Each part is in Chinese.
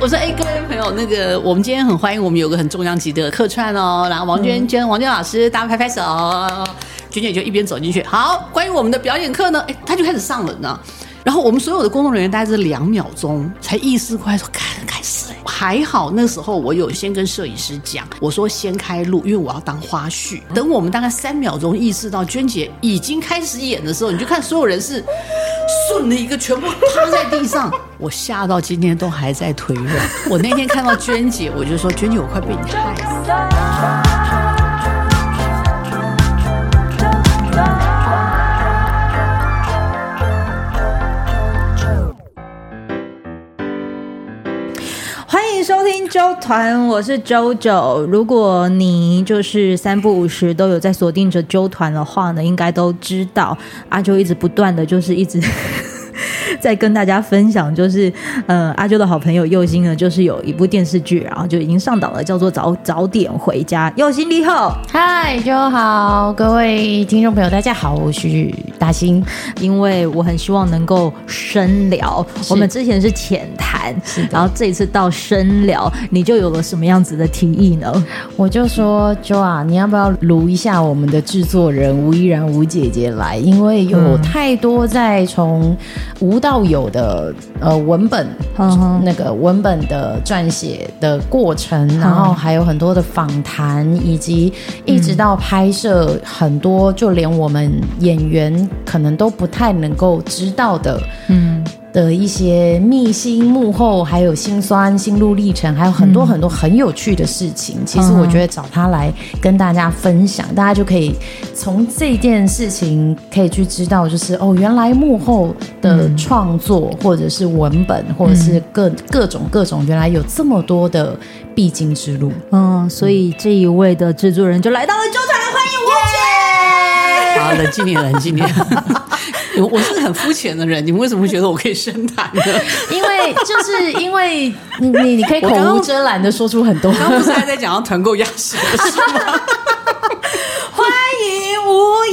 我说，哎，各位朋友，那个我们今天很欢迎我们有个很重量级的客串哦，然后王娟娟、王娟老师，大家拍拍手。娟娟就一边走进去，好，关于我们的表演课呢，哎，他就开始上了呢。然后我们所有的工作人员大概是两秒钟才意识过来，说开开始。还好那时候我有先跟摄影师讲，我说先开录，因为我要当花絮。等我们大概三秒钟意识到娟姐已经开始演的时候，你就看所有人是顺了一个全部趴在地上。我吓到今天都还在腿软。我那天看到娟姐，我就说娟姐，我快被你害死周。团，我是 JoJo。如果你就是三不五时都有在锁定着周团的话呢，应该都知道阿啾一直不断的就是一直。在跟大家分享，就是呃，阿啾的好朋友佑星呢，就是有一部电视剧，然后就已经上档了，叫做早《早点回家》。佑星你好，嗨，啾好，各位听众朋友，大家好，我是大兴。因为我很希望能够深聊，我们之前是浅谈，然后这一次到深聊，你就有了什么样子的提议呢？我就说，Jo 啊，你要不要卢一下我们的制作人吴依然吴姐姐来？因为有太多在从无到有的呃文本，那个文本的撰写的过程，然后还有很多的访谈，以及一直到拍摄很多，就连我们演员可能都不太能够知道的，嗯。的一些秘辛幕后，还有辛酸心路历程，还有很多很多很有趣的事情。嗯、其实我觉得找他来跟大家分享，嗯、大家就可以从这件事情可以去知道，就是哦，原来幕后的创作，或者是文本，或者是各、嗯、各种各种，原来有这么多的必经之路。嗯，所以这一位的制作人就来到了啾团，欢迎吴姐。好，冷静点，冷静点。我我是很肤浅的人，你们为什么会觉得我可以深谈呢？因为就是因为你你你可以口无遮拦的说出很多，刚刚不是还在讲到团购压吗？吴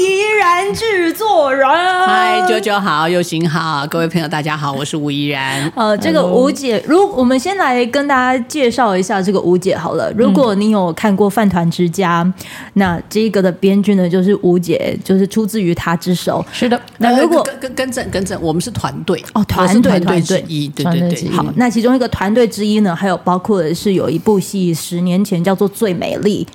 怡然制作人，嗨，九九好，佑星好，各位朋友大家好，我是吴怡然。呃，这个吴姐，如我们先来跟大家介绍一下这个吴姐好了。如果你有看过《饭团之家》，嗯，那这个的编剧呢就是吴姐，就是出自于她之手。是的，那如果跟跟跟正跟正，我们是团队哦，团队团队之一，对对对，对。好，那其中一个团队之一呢，还有包括的是有一部戏，十年前叫做《最美丽》。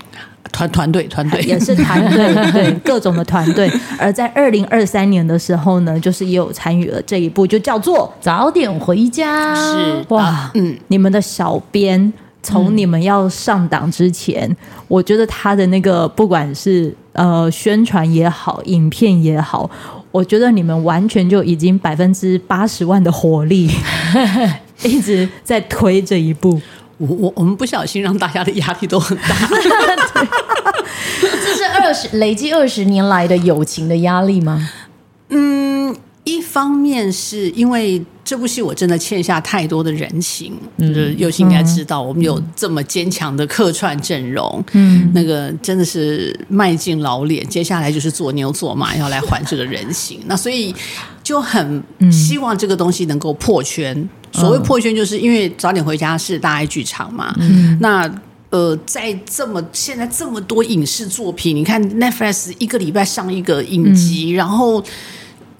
团团队团队 也是团队，对各种的团队。而在二零二三年的时候呢，就是也有参与了这一部，就叫做《早点回家》。是哇，嗯，你们的小编从你们要上档之前，嗯，我觉得他的那个不管是呃宣传也好，影片也好，我觉得你们完全就已经 百分之八十万的火力 一直在推这一部。我我我们不小心让大家的压力都很大，这是二十累积二十年来的友情的压力吗？嗯，一方面是因为这部戏我真的欠下太多的人情，嗯，尤其应该知道，我们有这么坚强的客串阵容，嗯，那个真的是卖尽老脸，接下来就是做牛做马要来还这个人情，那所以就很希望这个东西能够破圈。所谓破圈，就是因为早点回家是大爱剧场嘛。嗯、那呃，在这么现在这么多影视作品，你看 Netflix 一个礼拜上一个影集，嗯、然后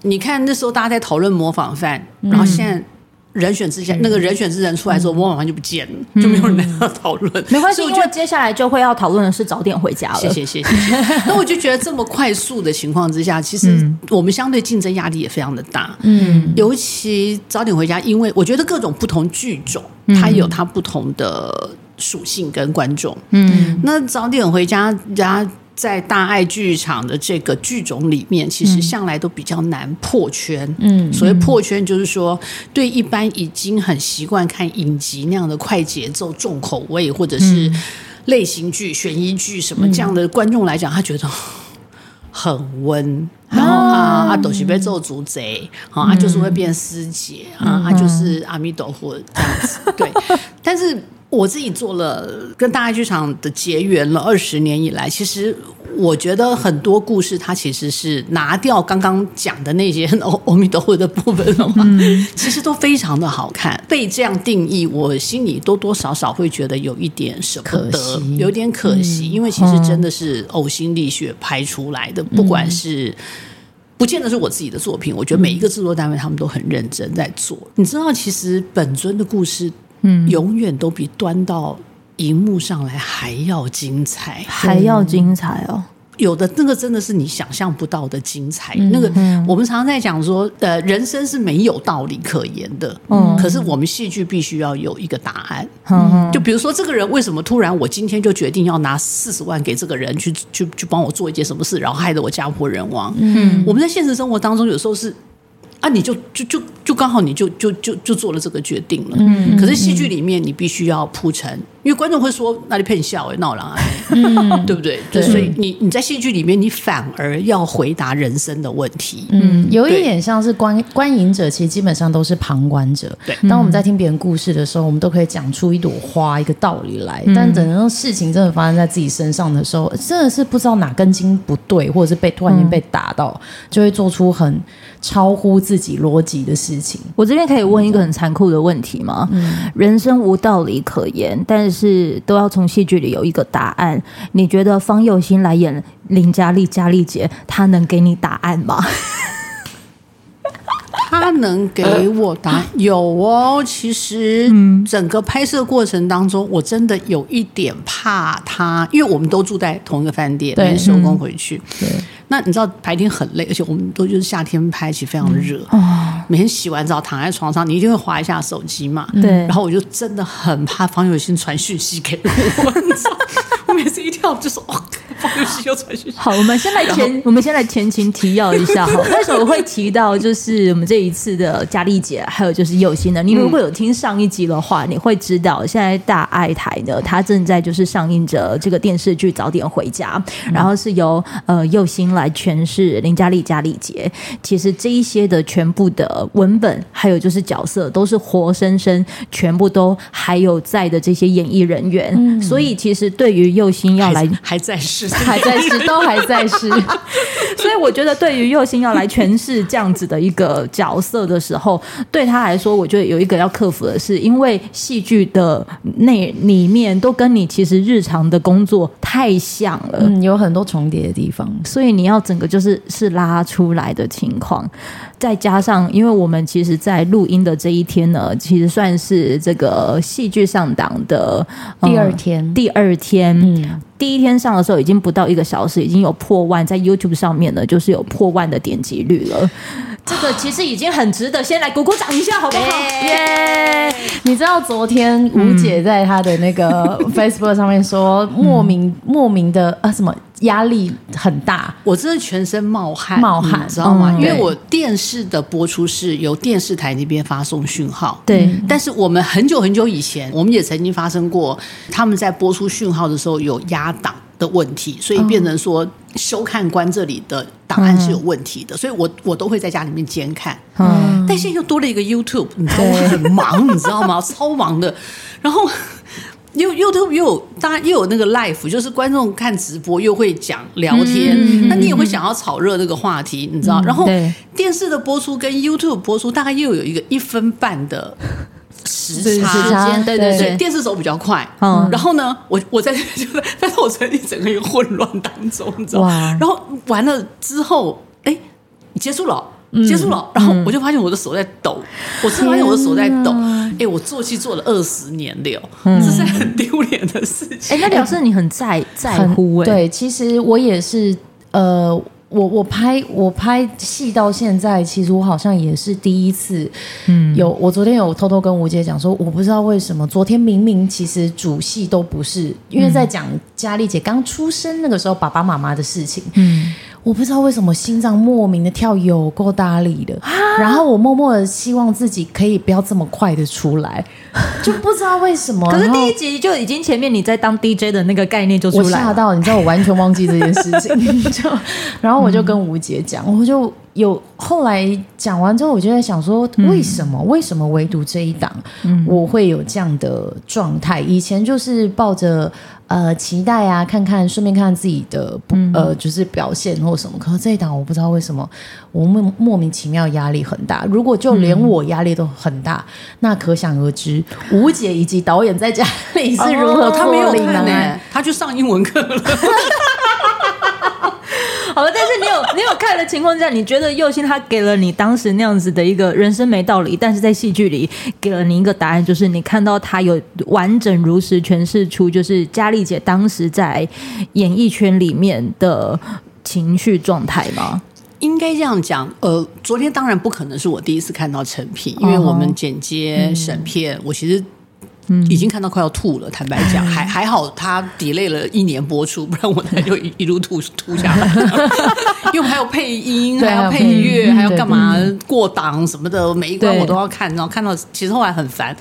你看那时候大家在讨论模仿犯，嗯、然后现在。人选之前，那个人选之人出来之后，模仿犯就不见了，嗯、就没有人要讨论。没关系，因为接下来就会要讨论的是早点回家了。谢谢谢谢。那我就觉得这么快速的情况之下，其实我们相对竞争压力也非常的大。嗯，尤其早点回家，因为我觉得各种不同剧种，它有它不同的属性跟观众。嗯，那早点回家，家。在大爱剧场的这个剧种里面，其实向来都比较难破圈。嗯，所谓破圈，就是说对一般已经很习惯看影集那样的快节奏、重口味，或者是类型剧、悬疑剧什么这样的观众来讲，他觉得很温。然后啊，阿斗西被做主贼，啊，他就是会变师姐啊，他就是阿弥陀佛这样子。对，但是。我自己做了跟大爱剧场的结缘了二十年以来，其实我觉得很多故事它其实是拿掉刚刚讲的那些 阿弥陀佛的部分了嘛，嗯、其实都非常的好看。被这样定义，我心里多多少少会觉得有一点舍不得，有点可惜，嗯、因为其实真的是呕心沥血拍出来的，嗯、不管是。不见得是我自己的作品，我觉得每一个制作单位他们都很认真在做。嗯、你知道，其实本尊的故事，嗯，永远都比端到荧幕上来还要精彩，还要精彩哦。有的那个真的是你想象不到的精彩。嗯、那个我们常常在讲说，呃，人生是没有道理可言的。嗯，可是我们戏剧必须要有一个答案。嗯，就比如说这个人为什么突然我今天就决定要拿四十万给这个人去去去帮我做一件什么事，然后害得我家破人亡。嗯，我们在现实生活当中有时候是。啊，你就就就就刚好你就就就就做了这个决定了。嗯，可是戏剧里面你必须要铺陈，因为观众会说那里骗笑哎闹了哎，对不对？对，所以你你在戏剧里面你反而要回答人生的问题。嗯，有一点像是观观影者，其实基本上都是旁观者。对，当我们在听别人故事的时候，我们都可以讲出一朵花一个道理来。但等到事情真的发生在自己身上的时候，真的是不知道哪根筋不对，或者是被突然间被打到，就会做出很。超乎自己逻辑的事情，我这边可以问一个很残酷的问题吗？嗯，人生无道理可言，但是是都要从戏剧里有一个答案。你觉得方佑兴来演林佳丽佳丽姐，她能给你答案吗？他能给我答案？有哦。其实整个拍摄过程当中，我真的有一点怕他，因为我们都住在同一个饭店，每天收工回去。对。那你知道白天很累，而且我们都就是夏天拍，其实非常热。哦。每天洗完澡躺在床上，你一定会滑一下手机嘛？对。然后我就真的很怕方有心传讯息给我，我每次一跳就说 哦。好，我们先来前，我们先来前情提要一下哈。为什么会提到就是我们这一次的佳丽姐，还有就是佑兴呢？你如果有听上一集的话，你会知道现在大爱台呢，它正在就是上映着这个电视剧《早点回家》，然后是由呃佑心来诠释林嘉丽佳丽姐。其实这一些的全部的文本，还有就是角色，都是活生生，全部都还有在的这些演艺人员。嗯、所以其实对于佑兴要来还，还在世。还在世，都还在世，所以我觉得对于佑星要来诠释这样子的一个角色的时候，对他来说，我觉得有一个要克服的是，因为戏剧的内里面都跟你其实日常的工作太像了，嗯，有很多重叠的地方，所以你要整个就是是拉出来的情况，再加上因为我们其实，在录音的这一天呢，其实算是这个戏剧上档的第二天，嗯、第二天，嗯。第一天上的时候已经不到一个小时，已经有破万，在 YouTube 上面呢，就是有破万的点击率了。这个其实已经很值得，先来鼓鼓掌一下，好不好？耶！你知道昨天吴姐在她的那个 Facebook 上面说，莫名莫名的啊什么压力很大，我真的全身冒汗，冒汗，知道吗？因为我电视的播出是由电视台那边发送讯号，对。但是我们很久很久以前，我们也曾经发生过，他们在播出讯号的时候有压档的问题，所以变成说收看官这里的档案是有问题的，所以我我都会在家里面监看。嗯，但现在又多了一个 YouTube，你知道我很忙，你知道吗？超忙的。然后又 YouTube 又有，当然又有那个 Live，就是观众看直播又会讲聊天，那你也会想要炒热这个话题，你知道？然后电视的播出跟 YouTube 播出大概又有一个一分半的。时差，对对对，电视走比较快，嗯，然后呢，我我在就 在，但是我在一整个一个混乱当中，你知道吗？然后完了之后，哎，结束了，结束了，然后我就发现我的手在抖，我是发现我的手在抖，哎，我做戏做了二十年了，这是很丢脸的事情。哎，那表示你很在在乎哎，对，其实我也是，呃。我我拍我拍戏到现在，其实我好像也是第一次，嗯，有我昨天有偷偷跟吴姐讲说，我不知道为什么昨天明明其实主戏都不是，因为在讲佳丽姐刚出生那个时候爸爸妈妈的事情，嗯。我不知道为什么心脏莫名的跳有够大力的，然后我默默的希望自己可以不要这么快的出来，就不知道为什么。可是第一集就已经前面你在当 DJ 的那个概念就出来了，我吓到，你知道我完全忘记这件事情，就然后我就跟吴姐讲，我就有后来讲完之后，我就在想说，为什么？嗯、为什么唯独这一档，我会有这样的状态？以前就是抱着呃期待啊，看看顺便看看自己的呃就是表现或什么。可是这一档我不知道为什么，我莫莫名其妙压力很大。如果就连我压力都很大，那可想而知，吴姐以及导演在家里是如何、哦。他没有看呢，他去上英文课了。但是你有 你有看的情况下，你觉得又欣他给了你当时那样子的一个人生没道理，但是在戏剧里给了你一个答案，就是你看到他有完整如实诠释出，就是佳丽姐当时在演艺圈里面的情绪状态吗？应该这样讲，呃，昨天当然不可能是我第一次看到成品，因为我们剪接审片，我其实。已经看到快要吐了，坦白讲，还还好，他 delay 了一年播出，不然我那就一 一路吐吐下来。因为还有配音，还要配乐，还要干嘛过档什么的，每一关我都要看，然后看到其实后来很烦，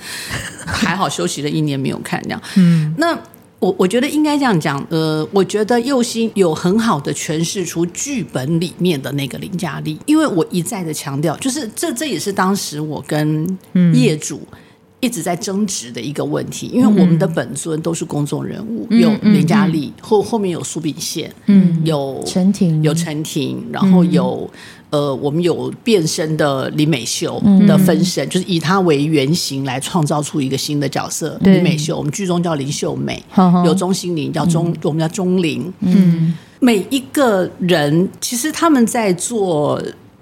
还好休息了一年没有看这样。嗯，那我我觉得应该这样讲，呃，我觉得右心有很好的诠释出剧本里面的那个林佳丽，因为我一再的强调，就是这这也是当时我跟业主。一直在争执的一个问题，因为我们的本尊都是公众人物，嗯、有林佳丽，后后面有苏炳宪，嗯，有陈婷，有陈婷，然后有、嗯、呃，我们有变身的林美秀的分身，嗯、就是以她为原型来创造出一个新的角色，对。林美秀，我们剧中叫林秀美，有钟心凌叫钟，嗯、我们叫钟玲，嗯，每一个人其实他们在做。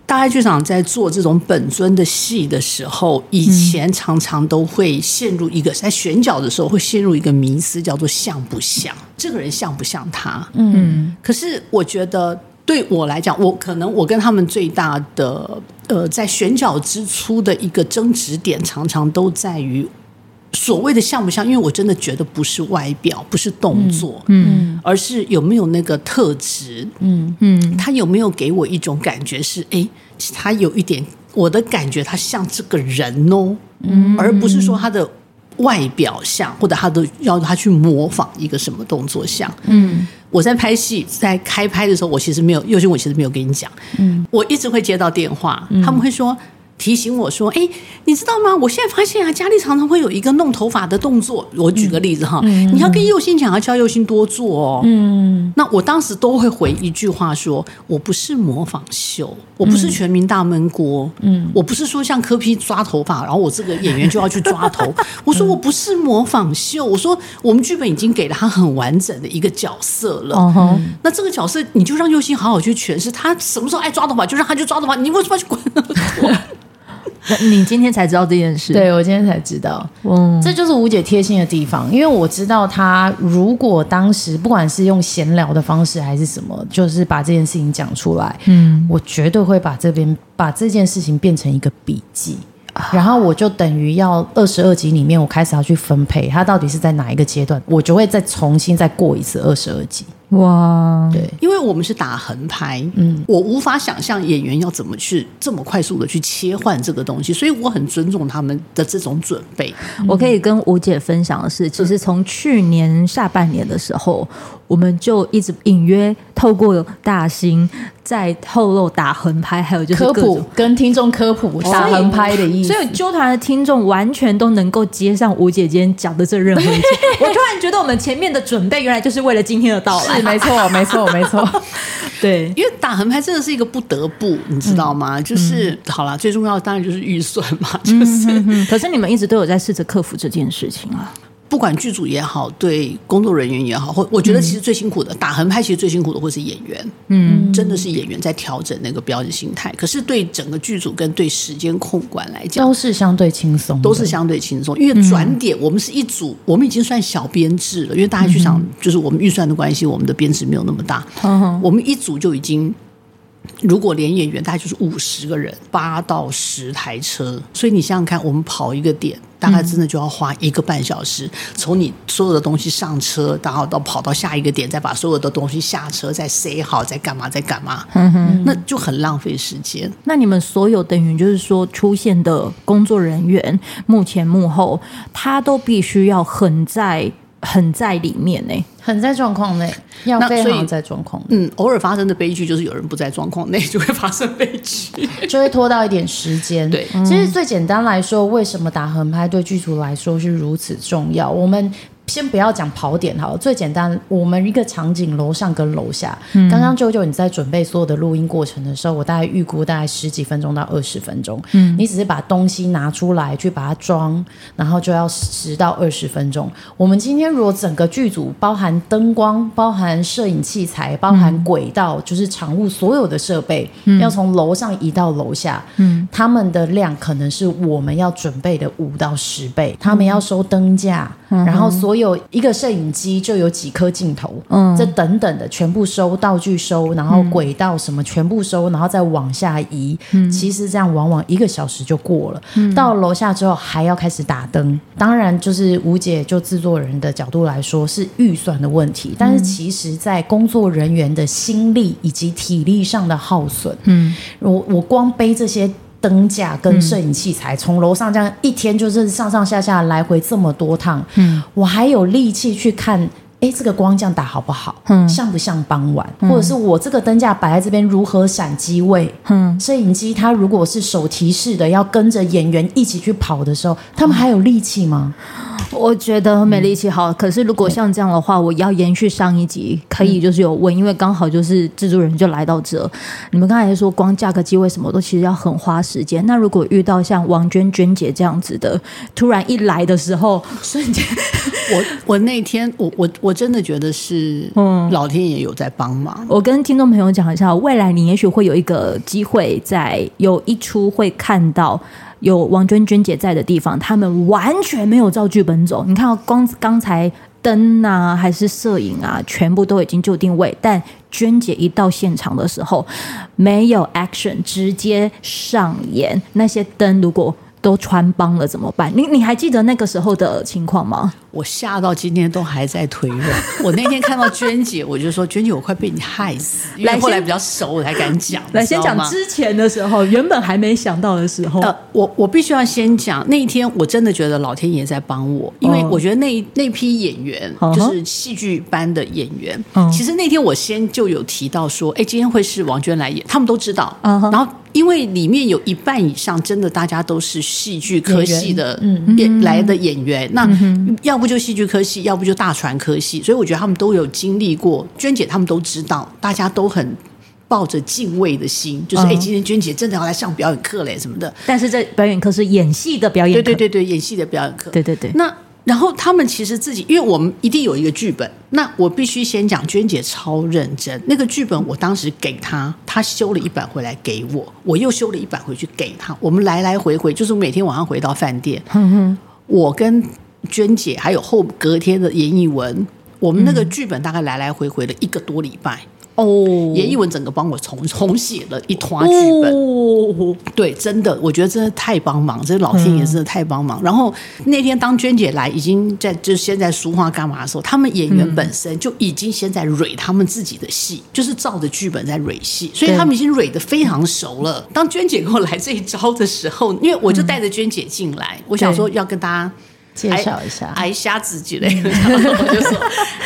大爱剧场在做这种本尊的戏的时候，以前常常都会陷入一个在选角的时候会陷入一个迷思，叫做像不像这个人像不像他？嗯，可是我觉得对我来讲，我可能我跟他们最大的呃，在选角之初的一个争执点，常常都在于。所谓的像不像？因为我真的觉得不是外表，不是动作，嗯，嗯，而是有没有那个特质，嗯嗯，他有没有给我一种感觉是，哎，他有一点我的感觉，他像这个人哦，嗯，而不是说他的外表像，或者他的要他去模仿一个什么动作像，嗯，我在拍戏，在开拍的时候，我其实没有，尤其我其实没有跟你讲，嗯，我一直会接到电话，他们会说。提醒我说：“哎，你知道吗？我现在发现啊，佳丽常常会有一个弄头发的动作。我举个例子哈，你要跟佑欣讲，要叫又欣多做哦。嗯，那我当时都会回一句话说：我不是模仿秀，我不是全民大闷锅，嗯，我不是说像柯 P 抓头发，然后我这个演员就要去抓头。我说我不是模仿秀，我说我们剧本已经给了他很完整的一个角色了。哦、那这个角色你就让佑欣好好去诠释，他什么时候爱抓头发就让他去抓头发，你为什么要去管那么多？” 你今天才知道这件事？对，我今天才知道，嗯，这就是吴姐贴心的地方，因为我知道她如果当时不管是用闲聊的方式还是什么，就是把这件事情讲出来，嗯，我绝对会把这边把这件事情变成一个笔记，然后我就等于要二十二集里面，我开始要去分配他到底是在哪一个阶段，我就会再重新再过一次二十二集。哇，对，因为我们是打横拍，嗯，我无法想象演员要怎么去这么快速的去切换这个东西，所以我很尊重他们的这种准备。我可以跟吴姐分享的是，其实从去年下半年的时候，我们就一直隐约透过大兴在透露打横拍，还有就是科普跟听众科普打横拍的意思，所以纠团的听众完全都能够接上吴姐今天讲的这任何一切。我突然觉得我们前面的准备原来就是为了今天的到来。没错，没错，没错。对，因为打横拍真的是一个不得不，你知道吗？嗯、就是、嗯、好了，最重要的当然就是预算嘛。就是，嗯、哼哼可是你们一直都有在试着克服这件事情啊。不管剧组也好，对工作人员也好，或我觉得其实最辛苦的、嗯、打横拍，其实最辛苦的会是演员。嗯，真的是演员在调整那个表演心态。可是对整个剧组跟对时间控管来讲，都是相对轻松，都是相对轻松。因为转点，我们是一组，我们已经算小编制了。因为大家去想，就是我们预算的关系，我们的编制没有那么大。嗯、我们一组就已经。如果连演员大概就是五十个人，八到十台车，所以你想想看，我们跑一个点，大概真的就要花一个半小时，从、嗯、你所有的东西上车，然后到跑到下一个点，再把所有的东西下车，再塞好，再干嘛，再干嘛，嗯哼，那就很浪费时间。那你们所有等于就是说出现的工作人员，幕前幕后，他都必须要很在。很在里面呢、欸，很在状况内，要非常在状况。嗯，偶尔发生的悲剧就是有人不在状况内 就会发生悲剧，就会拖到一点时间。对，其实最简单来说，为什么打横拍对剧组来说是如此重要？我们。先不要讲跑点好了，最简单，我们一个场景楼上跟楼下。嗯、刚刚舅舅你在准备所有的录音过程的时候，我大概预估大概十几分钟到二十分钟。嗯，你只是把东西拿出来去把它装，然后就要十到二十分钟。我们今天如果整个剧组包含灯光、包含摄影器材、包含轨道，嗯、就是场务所有的设备，嗯、要从楼上移到楼下，嗯，他们的量可能是我们要准备的五到十倍。他们要收灯架，嗯、然后所有。有一个摄影机就有几颗镜头，嗯，这等等的全部收，道具收，然后轨道什么全部收，然后再往下移。嗯，其实这样往往一个小时就过了。嗯，到楼下之后还要开始打灯。当然，就是吴姐就制作人的角度来说是预算的问题，但是其实在工作人员的心力以及体力上的耗损，嗯，我我光背这些。灯架跟摄影器材，从楼上这样一天就是上上下下来回这么多趟，嗯，我还有力气去看，哎，这个光这样打好不好？嗯，像不像傍晚？或者是我这个灯架摆在这边如何闪机位？嗯，摄影机它如果是手提式的，要跟着演员一起去跑的时候，他们还有力气吗？我觉得没力气好，可是如果像这样的话，我要延续上一集，可以就是有问，因为刚好就是制作人就来到这。你们刚才说光架个机位什么都其实要很花时间。那如果遇到像王娟娟姐这样子的，突然一来的时候，瞬间，我我那天我我我真的觉得是，嗯，老天爷有在帮忙。我跟听众朋友讲一下，未来你也许会有一个机会，在有一出会看到。有王娟娟姐在的地方，他们完全没有照剧本走。你看，光刚才灯啊，还是摄影啊，全部都已经就定位。但娟姐一到现场的时候，没有 action，直接上演那些灯。如果都穿帮了怎么办？你你还记得那个时候的情况吗？我吓到今天都还在腿软。我那天看到娟姐，我就说娟姐，我快被你害死。因为后来比较熟，我才敢讲。来先讲之前的时候，原本还没想到的时候。呃，我我必须要先讲那一天，我真的觉得老天爷在帮我，因为我觉得那那批演员就是戏剧班的演员。其实那天我先就有提到说，哎，今天会是王娟来演，他们都知道。然后。因为里面有一半以上，真的大家都是戏剧科系的演来的演员，那要不就戏剧科系，要不就大传科系，所以我觉得他们都有经历过。娟姐他们都知道，大家都很抱着敬畏的心，就是哎，今天娟姐真的要来上表演课嘞什么的。但是这表演课是演戏的表演课，对对对对，演戏的表演课，对对对。那。然后他们其实自己，因为我们一定有一个剧本，那我必须先讲，娟姐超认真。那个剧本我当时给她，她修了一版回来给我，我又修了一版回去给她。我们来来回回，就是每天晚上回到饭店，嗯哼，我跟娟姐还有后隔天的严艺文，我们那个剧本大概来来回回了一个多礼拜。哦，严艺文整个帮我重 重写了一团剧本。哦，对，真的，我觉得真的太帮忙，这老天爷真的太帮忙。嗯、然后那天当娟姐来，已经在就是先在梳化干嘛的时候，他们演员本身就已经先在蕊他们自己的戏，嗯、就是照着剧本在蕊戏，所以他们已经蕊的非常熟了。当娟姐跟我来这一招的时候，因为我就带着娟姐进来，嗯、我想说要跟大家。介绍一下，挨瞎子之类的，然后我就说，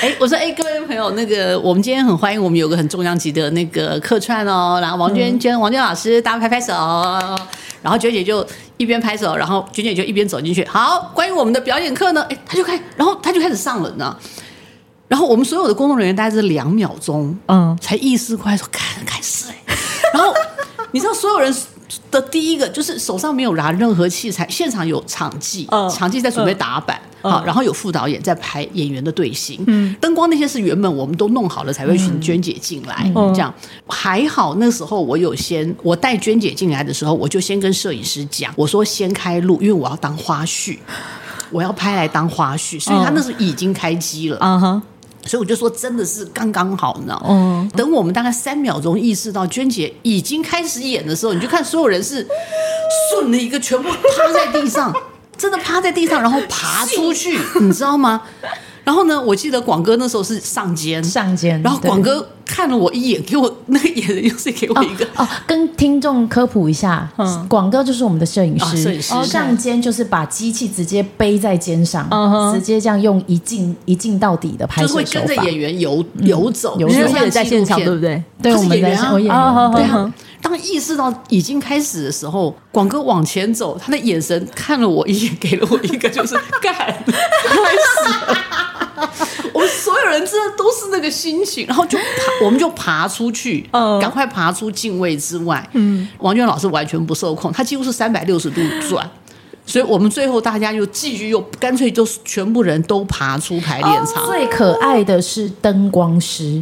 哎，我说，哎，各位朋友，那个我们今天很欢迎我们有个很重量级的那个客串哦，然后王娟娟，王娟老师，大家拍拍手，然后娟姐就一边拍手，然后娟姐就一边走进去。好，关于我们的表演课呢，哎，他就开，然后他就开始上了呢，然后我们所有的工作人员大概是两秒钟，嗯，才意识过来说，开开始哎，然后你知道所有人。的第一个就是手上没有拿任何器材，现场有场记，哦、场记在准备打板，好、哦，然后有副导演在排演员的队形，嗯，灯光那些是原本我们都弄好了才会请娟姐进来，嗯、这样。还好。那时候我有先，我带娟姐进来的时候，我就先跟摄影师讲，我说先开录，因为我要当花絮，我要拍来当花絮，所以他那时候已经开机了，嗯哼。所以我就说，真的是刚刚好，你知道吗？嗯。等我们大概三秒钟意识到娟姐已经开始演的时候，你就看所有人是顺了一个，全部趴在地上，真的趴在地上，然后爬出去，你知道吗？然后呢，我记得广哥那时候是上肩，上肩，然后广哥看了我一眼，给我那个眼神又是给我一个哦，哦，跟听众科普一下，嗯，广哥就是我们的摄影师，啊、摄影师上肩就是把机器直接背在肩上，嗯、直接这样用一镜一镜到底的拍摄手法，就是会跟着演员游游走，游走也在现场，对不对？对，我们在现场。对啊。当意识到已经开始的时候，广哥往前走，他的眼神看了我一眼，给了我一个就是 干，开始了。我们所有人真的都是那个心情，然后就爬，我们就爬出去，嗯，赶快爬出镜位之外。嗯，王娟老师完全不受控，他几乎是三百六十度转。所以我们最后大家又继续又干脆就是全部人都爬出排练场。最可爱的是灯光师，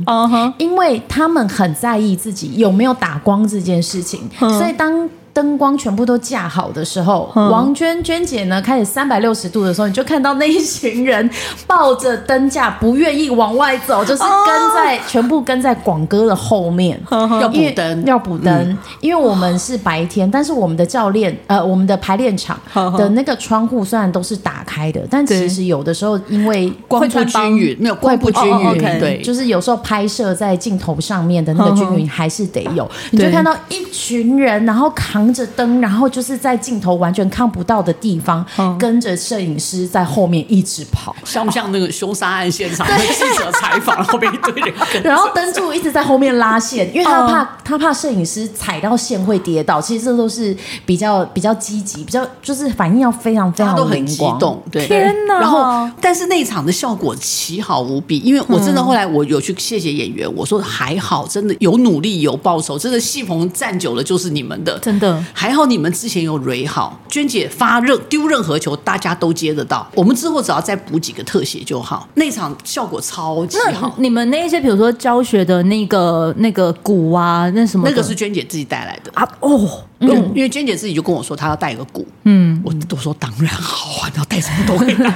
因为他们很在意自己有没有打光这件事情，所以当。灯光全部都架好的时候，嗯、王娟娟姐呢开始三百六十度的时候，你就看到那一群人抱着灯架，不愿意往外走，就是跟在、哦、全部跟在广哥的后面，呵呵要补灯，要补灯、嗯，因为我们是白天，但是我们的教练呃，我们的排练场的那个窗户虽然都是打开的，但其实有的时候因为光不均匀，没有光不均匀、哦 okay，对，就是有时候拍摄在镜头上面的那个均匀还是得有，你就看到一群人，然后扛。扛着灯，然后就是在镜头完全看不到的地方，嗯、跟着摄影师在后面一直跑，像不像那个凶杀案现场？记者采访后面一堆人，然后灯柱一直在后面拉线，因为他怕、嗯、他怕摄影师踩到线会跌倒。其实这都是比较比较积极，比较就是反应要非常非常灵激动。对，天哪！然后，但是那一场的效果奇好无比，因为我真的后来我有去谢谢演员，我说还好，真的有努力有报酬，真的戏棚站久了就是你们的，真的。还好你们之前有蕊好，娟姐发任丢任何球，大家都接得到。我们之后只要再补几个特写就好。那场效果超级好。你们那一些比如说教学的那个那个鼓啊，那什么？那个是娟姐自己带来的啊。哦，嗯，因为娟姐自己就跟我说，她要带个鼓。嗯，我都说当然好啊，你要带什么都可以带。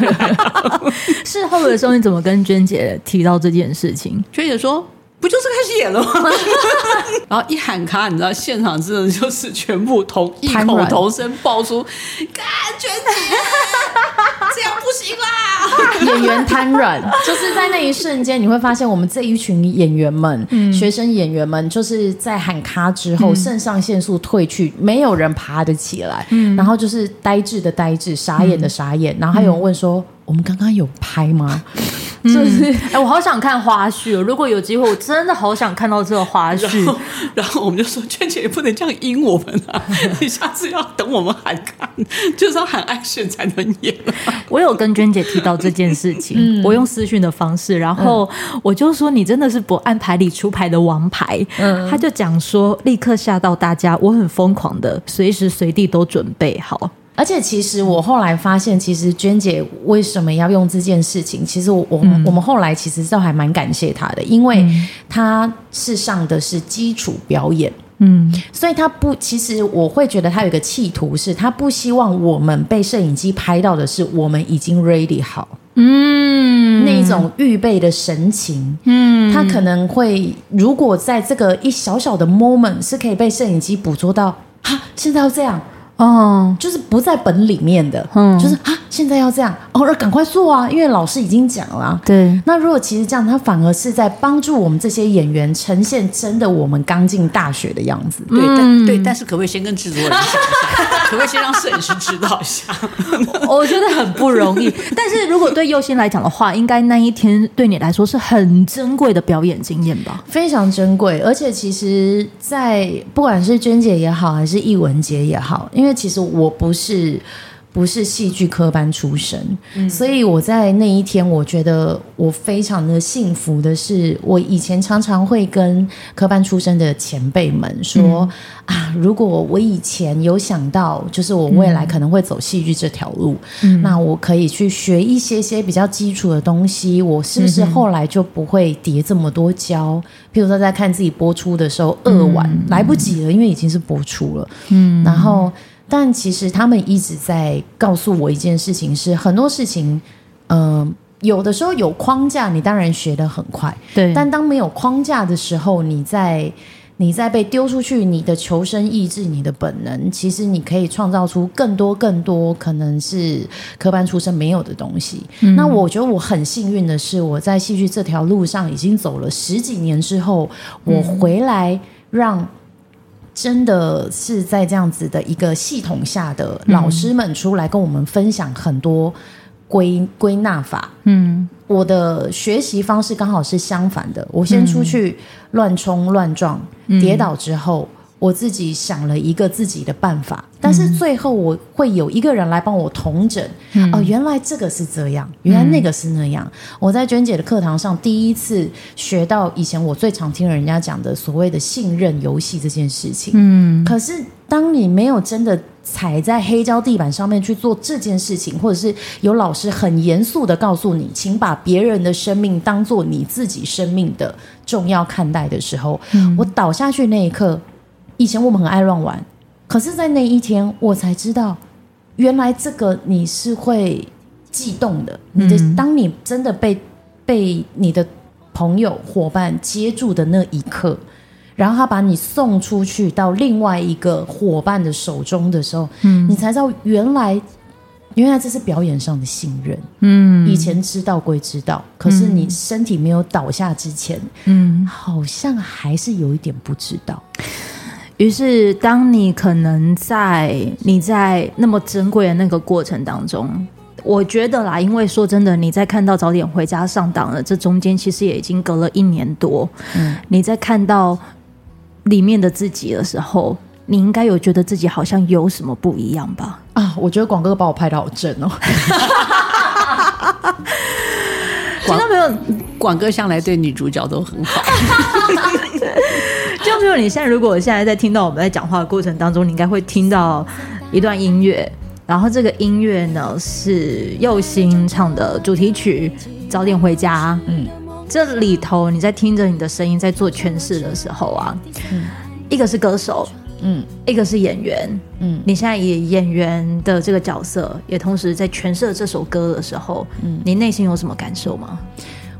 事后的时候你怎么跟娟姐提到这件事情？娟姐说。不就是开始演了吗？然后一喊卡，你知道现场真的就是全部同异口同声爆出“感觉姐，这样不行啦！” 演员瘫软，就是在那一瞬间，你会发现我们这一群演员们、嗯、学生演员们，就是在喊卡之后，肾、嗯、上腺素退去，没有人爬得起来，嗯、然后就是呆滞的呆滞，傻眼的傻眼，然后还有人问说。嗯我们刚刚有拍吗？就是，哎、欸，我好想看花絮哦！如果有机会，我真的好想看到这个花絮。然后，然后我们就说：“娟姐也不能这样阴我们啊！你下次要等我们喊看，就是要喊爱炫才能演。”我有跟娟姐提到这件事情，嗯、我用私讯的方式，然后我就说：“你真的是不按牌理出牌的王牌。嗯”他就讲说：“立刻吓到大家，我很疯狂的，随时随地都准备好。”而且其实我后来发现，其实娟姐为什么要用这件事情？其实我我们、嗯、我们后来其实都还蛮感谢她的，因为她是上的是基础表演，嗯，所以她不，其实我会觉得她有一个企图是，她不希望我们被摄影机拍到的是我们已经 ready 好，嗯，那种预备的神情，嗯，她可能会如果在这个一小小的 moment 是可以被摄影机捕捉到，哈，现在要这样。哦，就是不在本里面的，嗯，就是啊，现在要这样，哦，那赶快做啊，因为老师已经讲了。对，那如果其实这样，他反而是在帮助我们这些演员呈现真的我们刚进大学的样子。对，嗯、但对，但是可不可以先跟制作人讲一下？可不可以先让摄影师知道一下？我觉得很不容易。但是如果对佑星来讲的话，应该那一天对你来说是很珍贵的表演经验吧？非常珍贵，而且其实，在不管是娟姐也好，还是易文杰也好，因为其实我不是不是戏剧科班出身，嗯，所以我在那一天，我觉得我非常的幸福的是，我以前常常会跟科班出身的前辈们说，嗯，啊，如果我以前有想到，就是我未来可能会走戏剧这条路，嗯，那我可以去学一些些比较基础的东西，我是不是后来就不会叠这么多胶？譬如说，在看自己播出的时候，饿完，嗯，来不及了，因为已经是播出了，嗯，然后。但其实他们一直在告诉我一件事情是，是很多事情，嗯、呃，有的时候有框架，你当然学得很快，对。但当没有框架的时候，你在你在被丢出去，你的求生意志、你的本能，其实你可以创造出更多、更多可能是科班出身没有的东西。嗯、那我觉得我很幸运的是，我在戏剧这条路上已经走了十几年之后，我回来让真的是在这样子的一个系统下的老师们出来跟我们分享很多归归纳法。嗯。我的学习方式刚好是相反的，我先出去乱冲乱撞，嗯、跌倒之后，我自己想了一个自己的办法，但是最后我会有一个人来帮我统整。嗯、哦，原来这个是这样，原来那个是那样。嗯、我在娟姐的课堂上第一次学到以前我最常听人家讲的所谓的信任游戏这件事情。嗯，可是当你没有真的。踩在黑胶地板上面去做这件事情，或者是有老师很严肃的告诉你，请把别人的生命当做你自己生命的重要看待的时候，嗯、我倒下去那一刻，以前我们很爱乱玩，可是，在那一天，我才知道，原来这个你是会悸动的。你的，嗯、当你真的被被你的朋友伙伴接住的那一刻。然后他把你送出去到另外一个伙伴的手中的时候，嗯，你才知道原来原来这是表演上的信任，嗯，以前知道归知道，可是你身体没有倒下之前，嗯，好像还是有一点不知道。于是，当你可能在你在那么珍贵的那个过程当中，我觉得啦，因为说真的，你在看到早点回家上档了，这中间其实也已经隔了一年多，嗯，你在看到。里面的自己的时候，你应该有觉得自己好像有什么不一样吧？啊，我觉得广哥把我拍的好正哦。听到没有？广哥向来对女主角都很好。就比如你现在，如果现在在听到我们在讲话的过程当中，你应该会听到一段音乐，然后这个音乐呢是右心唱的主题曲《早点回家》。嗯。这里头，你在听着你的声音在做诠释的时候啊，嗯，一个是歌手，嗯，一个是演员，嗯，你现在以演员的这个角色，也同时在诠释这首歌的时候，嗯，你内心有什么感受吗？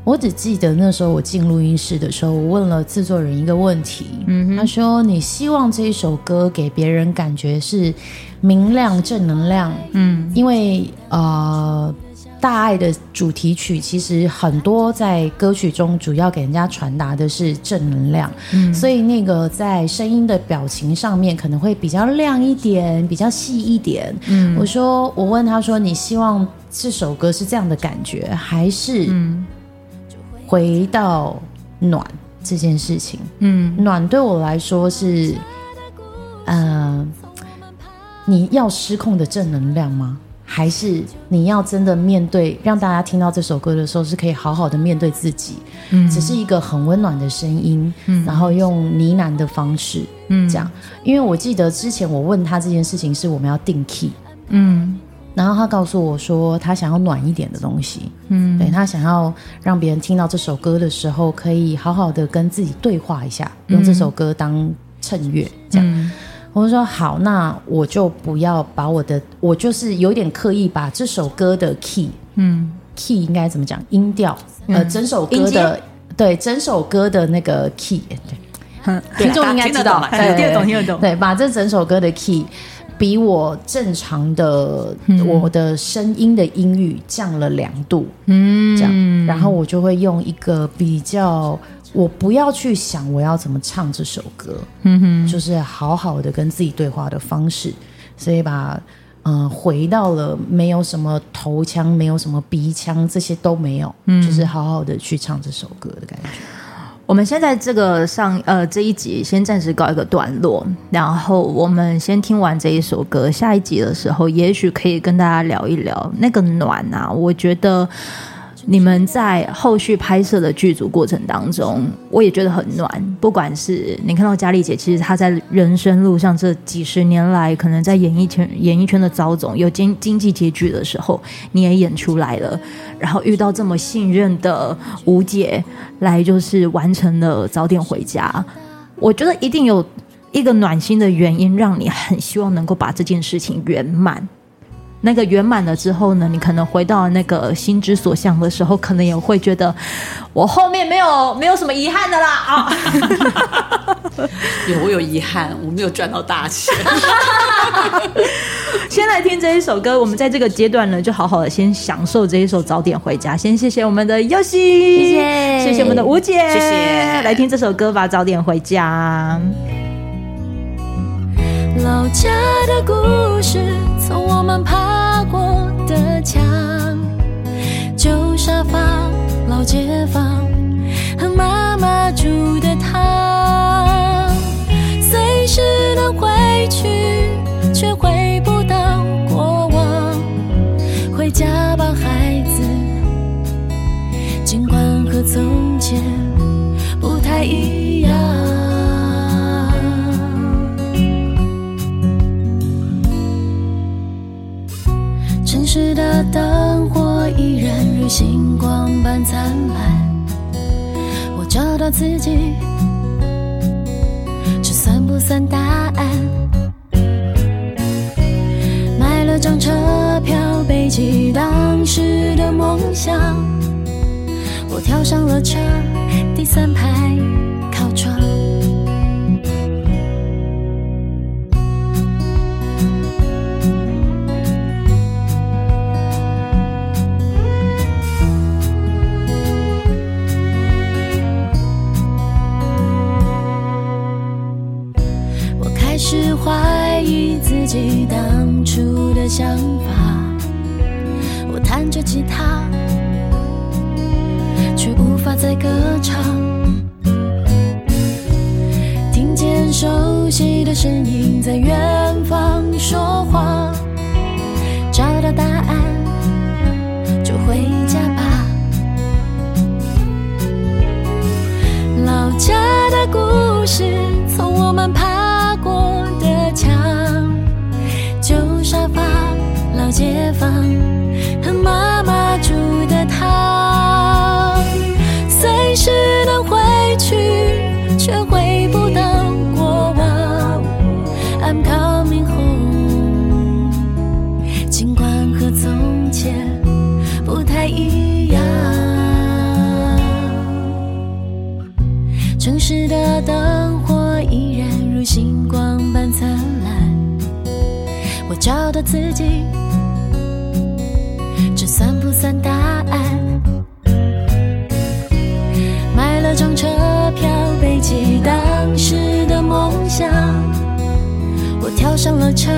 我只记得那时候我进录音室的时候，我问了制作人一个问题，嗯，他说：“你希望这一首歌给别人感觉是明亮、正能量，嗯，因为呃。”大爱的主题曲其实很多在歌曲中主要给人家传达的是正能量，嗯，所以那个在声音的表情上面可能会比较亮一点，比较细一点。嗯，我说，我问他说，你希望这首歌是这样的感觉，还是回到暖这件事情？嗯，暖对我来说是，嗯、呃，你要失控的正能量吗？还是你要真的面对，让大家听到这首歌的时候是可以好好的面对自己，嗯，只是一个很温暖的声音，嗯，然后用呢喃的方式，嗯，这样。因为我记得之前我问他这件事情是我们要定 key，嗯，然后他告诉我说他想要暖一点的东西，嗯，对，他想要让别人听到这首歌的时候可以好好的跟自己对话一下，用这首歌当衬乐，这样。嗯。我说好，那我就不要把我的，我就是有点刻意把这首歌的 key，嗯，key 应该怎么讲？音调，呃，整首歌的，对，整首歌的那个 key，对，听众应该知道，听得懂，听得懂，对，把这整首歌的 key 比我正常的我的声音的音域降了两度，嗯，这样，然后我就会用一个比较。我不要去想我要怎么唱这首歌，嗯哼，就是好好的跟自己对话的方式，所以把嗯、呃、回到了没有什么头腔，没有什么鼻腔，这些都没有，嗯，就是好好的去唱这首歌的感觉。我们先在这个上呃这一集先暂时告一个段落，然后我们先听完这一首歌，下一集的时候也许可以跟大家聊一聊那个暖啊，我觉得。你们在后续拍摄的剧组过程当中，我也觉得很暖。不管是你看到佳丽姐，其实她在人生路上这几十年来，可能在演艺圈、演艺圈的遭总有经经济拮据的时候，你也演出来了。然后遇到这么信任的吴姐，来就是完成了早点回家。我觉得一定有一个暖心的原因，让你很希望能够把这件事情圆满。那个圆满了之后呢，你可能回到那个心之所向的时候，可能也会觉得我后面没有没有什么遗憾的啦啊。有我有遗憾，我没有赚到大钱。先来听这一首歌，我们在这个阶段呢，就好好的先享受这一首《早点回家》。先谢谢我们的佑希，谢谢，谢谢我们的吴姐，谢谢。来听这首歌吧，《早点回家》。老家的故事，从我们爬过的墙，旧沙发，老街坊，和妈妈煮的汤，随时都回去，却回不到过往。回家吧，孩子，尽管和从前不太一样。城市的灯火依然如星光般灿烂，我找到自己，这算不算答案？买了张车票，背起当时的梦想，我跳上了车，第三排靠窗。记当初的想法，我弹着吉他，却无法再歌唱。听见熟悉的声音在远方说话，找到答案就回家吧。老家的故事街坊和妈妈煮的汤，随时能回去，却回不到过往。I'm coming home，尽管和从前不太一样。城市的灯火依然如星光般灿烂，我找到自己。车，